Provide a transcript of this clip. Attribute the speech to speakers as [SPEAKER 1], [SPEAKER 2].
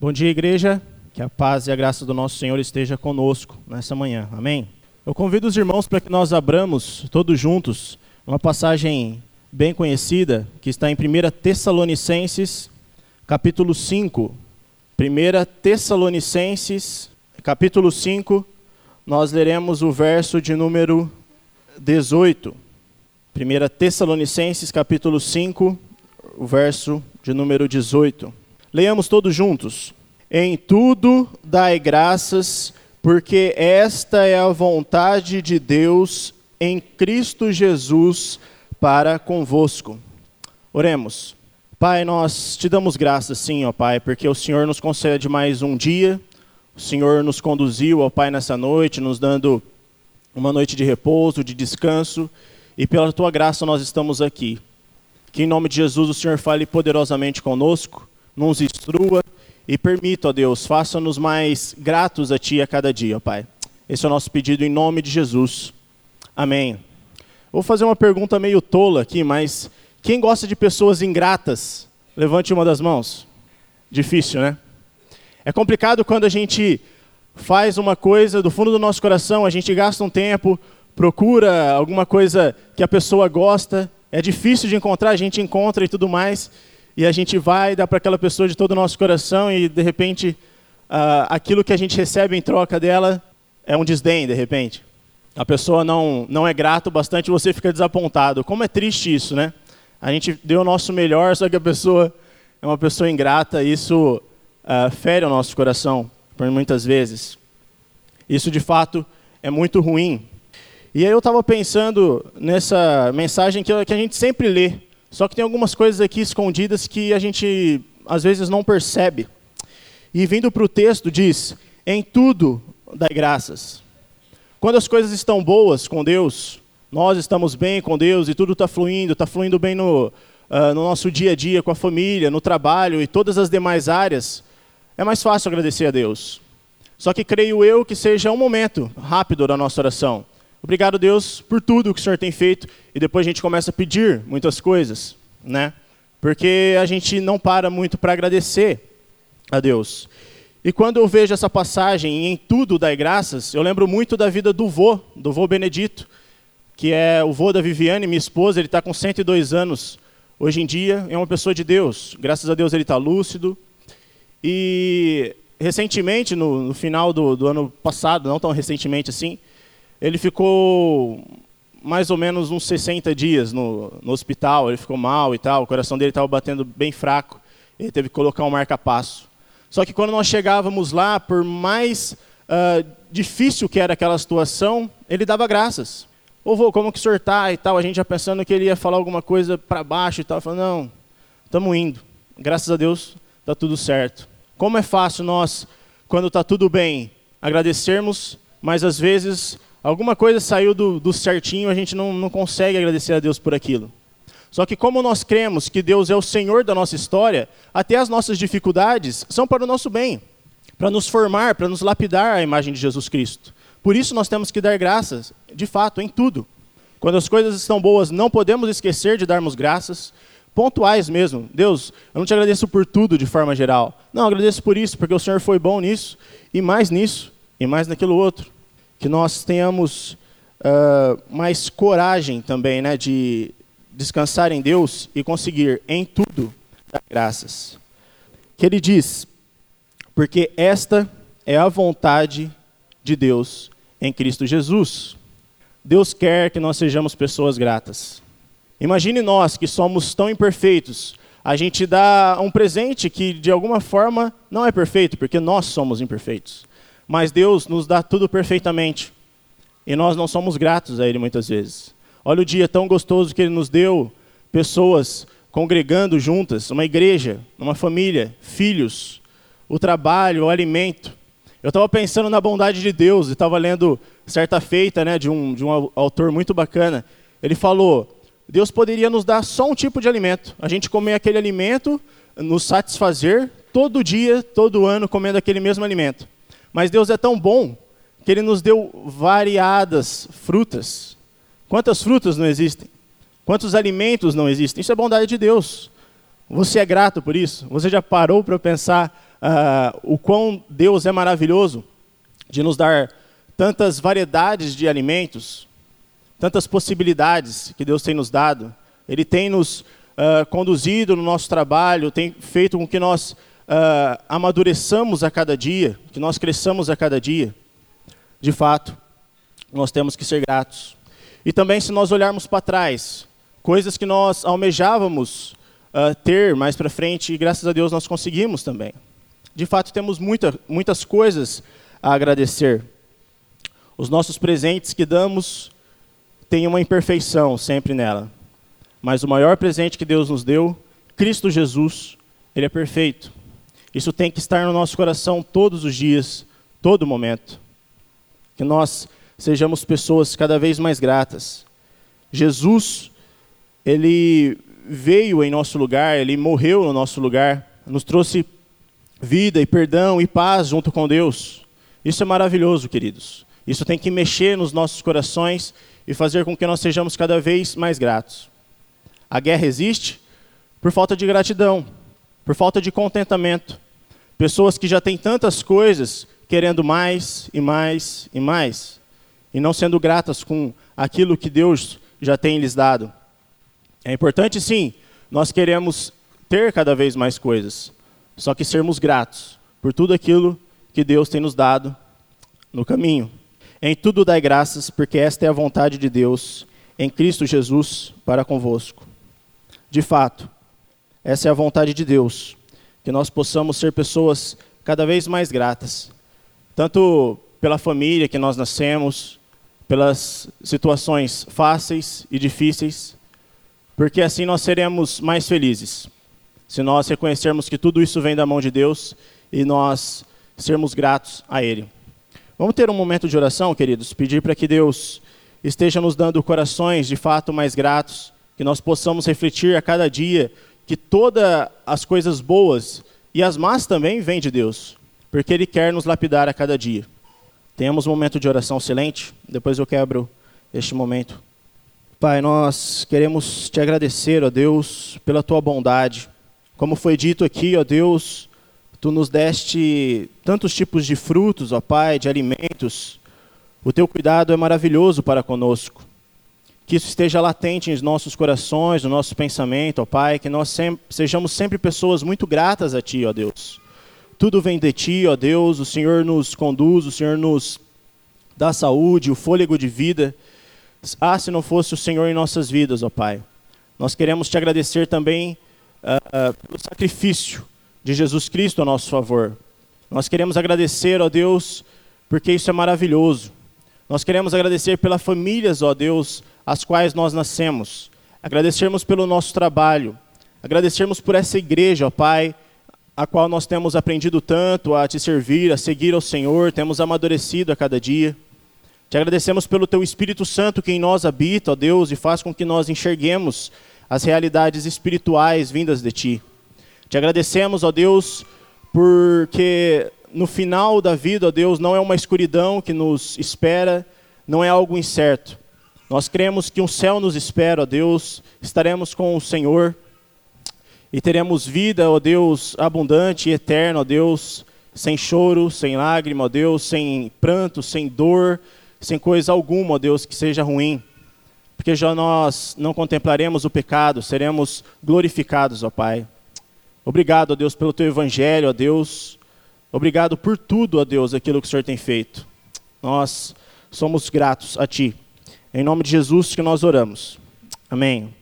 [SPEAKER 1] Bom dia, igreja. Que a paz e a graça do nosso Senhor esteja conosco nessa manhã. Amém. Eu convido os irmãos para que nós abramos todos juntos uma passagem bem conhecida que está em 1 Tessalonicenses, capítulo 5. 1 Tessalonicenses, capítulo 5, nós leremos o verso de número 18. 1 Tessalonicenses, capítulo 5, o verso de número 18. Leiamos todos juntos. Em tudo dai graças, porque esta é a vontade de Deus em Cristo Jesus para convosco. Oremos. Pai, nós te damos graças, sim, ó Pai, porque o Senhor nos concede mais um dia, o Senhor nos conduziu, ó Pai, nessa noite, nos dando uma noite de repouso, de descanso, e pela tua graça nós estamos aqui. Que em nome de Jesus o Senhor fale poderosamente conosco, nos instrua e permita, ó Deus, faça-nos mais gratos a Ti a cada dia, ó Pai. Esse é o nosso pedido em nome de Jesus. Amém. Vou fazer uma pergunta meio tola aqui, mas quem gosta de pessoas ingratas? Levante uma das mãos. Difícil, né? É complicado quando a gente faz uma coisa do fundo do nosso coração, a gente gasta um tempo, procura alguma coisa que a pessoa gosta, é difícil de encontrar, a gente encontra e tudo mais, e a gente vai dar para aquela pessoa de todo o nosso coração e de repente uh, aquilo que a gente recebe em troca dela é um desdém, de repente. A pessoa não, não é grata o bastante e você fica desapontado. Como é triste isso, né? A gente deu o nosso melhor, só que a pessoa é uma pessoa ingrata, e isso uh, fere o nosso coração por muitas vezes. Isso de fato é muito ruim. E aí eu estava pensando nessa mensagem que, que a gente sempre lê, só que tem algumas coisas aqui escondidas que a gente às vezes não percebe. E vindo para o texto diz: em tudo dai graças. Quando as coisas estão boas com Deus, nós estamos bem com Deus e tudo está fluindo, está fluindo bem no, uh, no nosso dia a dia, com a família, no trabalho e todas as demais áreas, é mais fácil agradecer a Deus. Só que creio eu que seja um momento rápido da nossa oração. Obrigado, Deus, por tudo que o Senhor tem feito. E depois a gente começa a pedir muitas coisas, né? Porque a gente não para muito para agradecer a Deus. E quando eu vejo essa passagem em tudo dai graças, eu lembro muito da vida do vô, do vô Benedito, que é o vô da Viviane, minha esposa, ele está com 102 anos hoje em dia, é uma pessoa de Deus. Graças a Deus ele está lúcido. E recentemente, no, no final do, do ano passado, não tão recentemente assim, ele ficou mais ou menos uns 60 dias no, no hospital, ele ficou mal e tal, o coração dele estava batendo bem fraco, ele teve que colocar um marca-passo. Só que quando nós chegávamos lá, por mais uh, difícil que era aquela situação, ele dava graças. Ô vô, como que senhor está e tal, a gente já pensando que ele ia falar alguma coisa para baixo e tal, falando, não, estamos indo, graças a Deus está tudo certo. Como é fácil nós, quando está tudo bem, agradecermos, mas às vezes alguma coisa saiu do, do certinho, a gente não, não consegue agradecer a Deus por aquilo. Só que como nós cremos que Deus é o Senhor da nossa história, até as nossas dificuldades são para o nosso bem, para nos formar, para nos lapidar à imagem de Jesus Cristo. Por isso nós temos que dar graças, de fato, em tudo. Quando as coisas estão boas, não podemos esquecer de darmos graças, pontuais mesmo. Deus, eu não te agradeço por tudo de forma geral. Não, agradeço por isso, porque o Senhor foi bom nisso, e mais nisso, e mais naquilo outro que nós tenhamos uh, mais coragem também né, de descansar em Deus e conseguir em tudo dar graças. Que ele diz, porque esta é a vontade de Deus em Cristo Jesus. Deus quer que nós sejamos pessoas gratas. Imagine nós que somos tão imperfeitos, a gente dá um presente que de alguma forma não é perfeito, porque nós somos imperfeitos mas Deus nos dá tudo perfeitamente. E nós não somos gratos a Ele muitas vezes. Olha o dia tão gostoso que Ele nos deu, pessoas congregando juntas, uma igreja, uma família, filhos, o trabalho, o alimento. Eu estava pensando na bondade de Deus e estava lendo certa feita né, de, um, de um autor muito bacana. Ele falou: Deus poderia nos dar só um tipo de alimento. A gente comer aquele alimento, nos satisfazer todo dia, todo ano, comendo aquele mesmo alimento. Mas Deus é tão bom que Ele nos deu variadas frutas. Quantas frutas não existem? Quantos alimentos não existem? Isso é bondade de Deus. Você é grato por isso? Você já parou para pensar uh, o quão Deus é maravilhoso de nos dar tantas variedades de alimentos, tantas possibilidades que Deus tem nos dado. Ele tem nos uh, conduzido no nosso trabalho, tem feito com que nós uh, amadureçamos a cada dia, que nós cresçamos a cada dia. De fato, nós temos que ser gratos. E também, se nós olharmos para trás, coisas que nós almejávamos uh, ter mais para frente, e graças a Deus nós conseguimos também. De fato, temos muita, muitas coisas a agradecer. Os nossos presentes que damos têm uma imperfeição sempre nela. Mas o maior presente que Deus nos deu, Cristo Jesus, ele é perfeito. Isso tem que estar no nosso coração todos os dias, todo momento. Que nós sejamos pessoas cada vez mais gratas. Jesus, ele veio em nosso lugar, ele morreu no nosso lugar, nos trouxe vida e perdão e paz junto com Deus. Isso é maravilhoso, queridos. Isso tem que mexer nos nossos corações e fazer com que nós sejamos cada vez mais gratos. A guerra existe por falta de gratidão, por falta de contentamento. Pessoas que já têm tantas coisas querendo mais e mais e mais e não sendo gratas com aquilo que Deus já tem lhes dado. É importante, sim, nós queremos ter cada vez mais coisas, só que sermos gratos por tudo aquilo que Deus tem nos dado no caminho. Em tudo dai graças, porque esta é a vontade de Deus em Cristo Jesus para convosco. De fato, essa é a vontade de Deus, que nós possamos ser pessoas cada vez mais gratas, tanto pela família que nós nascemos, pelas situações fáceis e difíceis, porque assim nós seremos mais felizes. Se nós reconhecermos que tudo isso vem da mão de Deus e nós sermos gratos a Ele. Vamos ter um momento de oração, queridos, pedir para que Deus esteja nos dando corações de fato mais gratos, que nós possamos refletir a cada dia que todas as coisas boas e as más também vêm de Deus, porque Ele quer nos lapidar a cada dia. Tenhamos um momento de oração silente, depois eu quebro este momento. Pai, nós queremos te agradecer, ó Deus, pela tua bondade. Como foi dito aqui, ó Deus, tu nos deste tantos tipos de frutos, ó Pai, de alimentos. O teu cuidado é maravilhoso para conosco. Que isso esteja latente em nossos corações, no nosso pensamento, ó Pai, que nós sempre, sejamos sempre pessoas muito gratas a Ti, ó Deus tudo vem de ti, ó Deus, o Senhor nos conduz, o Senhor nos dá saúde, o fôlego de vida. Ah, se não fosse o Senhor em nossas vidas, ó Pai. Nós queremos te agradecer também uh, uh, pelo sacrifício de Jesus Cristo a nosso favor. Nós queremos agradecer, ó Deus, porque isso é maravilhoso. Nós queremos agradecer pelas famílias, ó Deus, as quais nós nascemos. Agradecermos pelo nosso trabalho. Agradecermos por essa igreja, ó Pai, a qual nós temos aprendido tanto a te servir, a seguir ao Senhor, temos amadurecido a cada dia. Te agradecemos pelo teu Espírito Santo que em nós habita, ó Deus, e faz com que nós enxerguemos as realidades espirituais vindas de ti. Te agradecemos, ó Deus, porque no final da vida, ó Deus, não é uma escuridão que nos espera, não é algo incerto. Nós cremos que um céu nos espera, ó Deus, estaremos com o Senhor e teremos vida, ó Deus, abundante e eterna, ó Deus, sem choro, sem lágrima, ó Deus, sem pranto, sem dor, sem coisa alguma, ó Deus, que seja ruim. Porque já nós não contemplaremos o pecado, seremos glorificados, ó Pai. Obrigado, ó Deus, pelo teu evangelho, ó Deus. Obrigado por tudo, ó Deus, aquilo que o Senhor tem feito. Nós somos gratos a Ti. Em nome de Jesus que nós oramos. Amém.